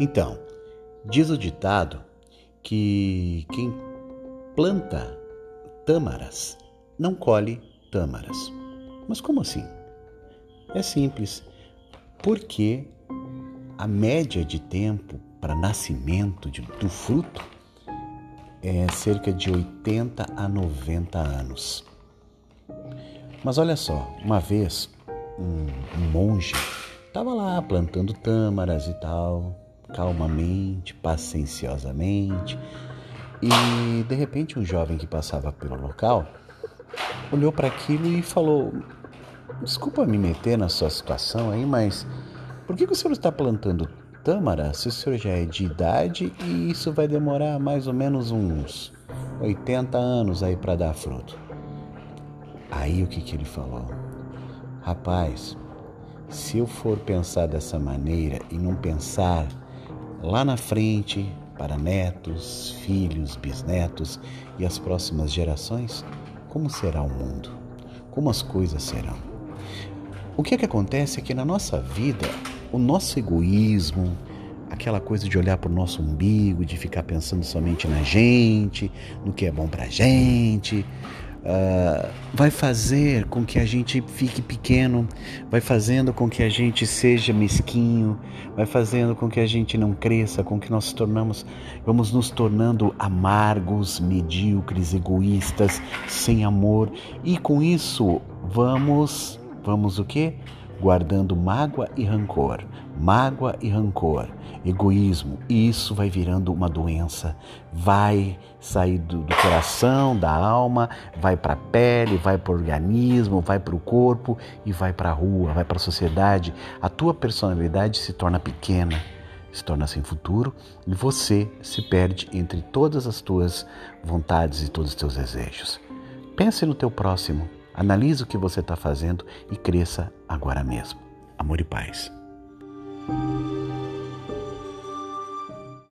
Então, diz o ditado que quem planta tâmaras não colhe tâmaras. Mas como assim? É simples, porque a média de tempo para nascimento de, do fruto é cerca de 80 a 90 anos. Mas olha só, uma vez um, um monge estava lá plantando tâmaras e tal, calmamente, pacienciosamente, e de repente um jovem que passava pelo local olhou para aquilo e falou: Desculpa me meter na sua situação aí, mas por que, que o senhor está plantando tâmara se o senhor já é de idade e isso vai demorar mais ou menos uns 80 anos aí para dar fruto? Aí o que, que ele falou? Rapaz, se eu for pensar dessa maneira e não pensar lá na frente para netos, filhos, bisnetos e as próximas gerações, como será o mundo? Como as coisas serão? O que é que acontece é que na nossa vida, o nosso egoísmo, aquela coisa de olhar para o nosso umbigo, de ficar pensando somente na gente, no que é bom para gente, uh, vai fazer com que a gente fique pequeno, vai fazendo com que a gente seja mesquinho, vai fazendo com que a gente não cresça, com que nós tornamos, vamos nos tornando amargos, medíocres, egoístas, sem amor e com isso vamos, vamos o quê? Guardando mágoa e rancor, mágoa e rancor egoísmo. E isso vai virando uma doença, vai sair do, do coração, da alma, vai para a pele, vai para o organismo, vai para o corpo e vai para a rua, vai para a sociedade. A tua personalidade se torna pequena, se torna sem futuro e você se perde entre todas as tuas vontades e todos os teus desejos. Pense no teu próximo, analise o que você está fazendo e cresça agora mesmo. Amor e paz.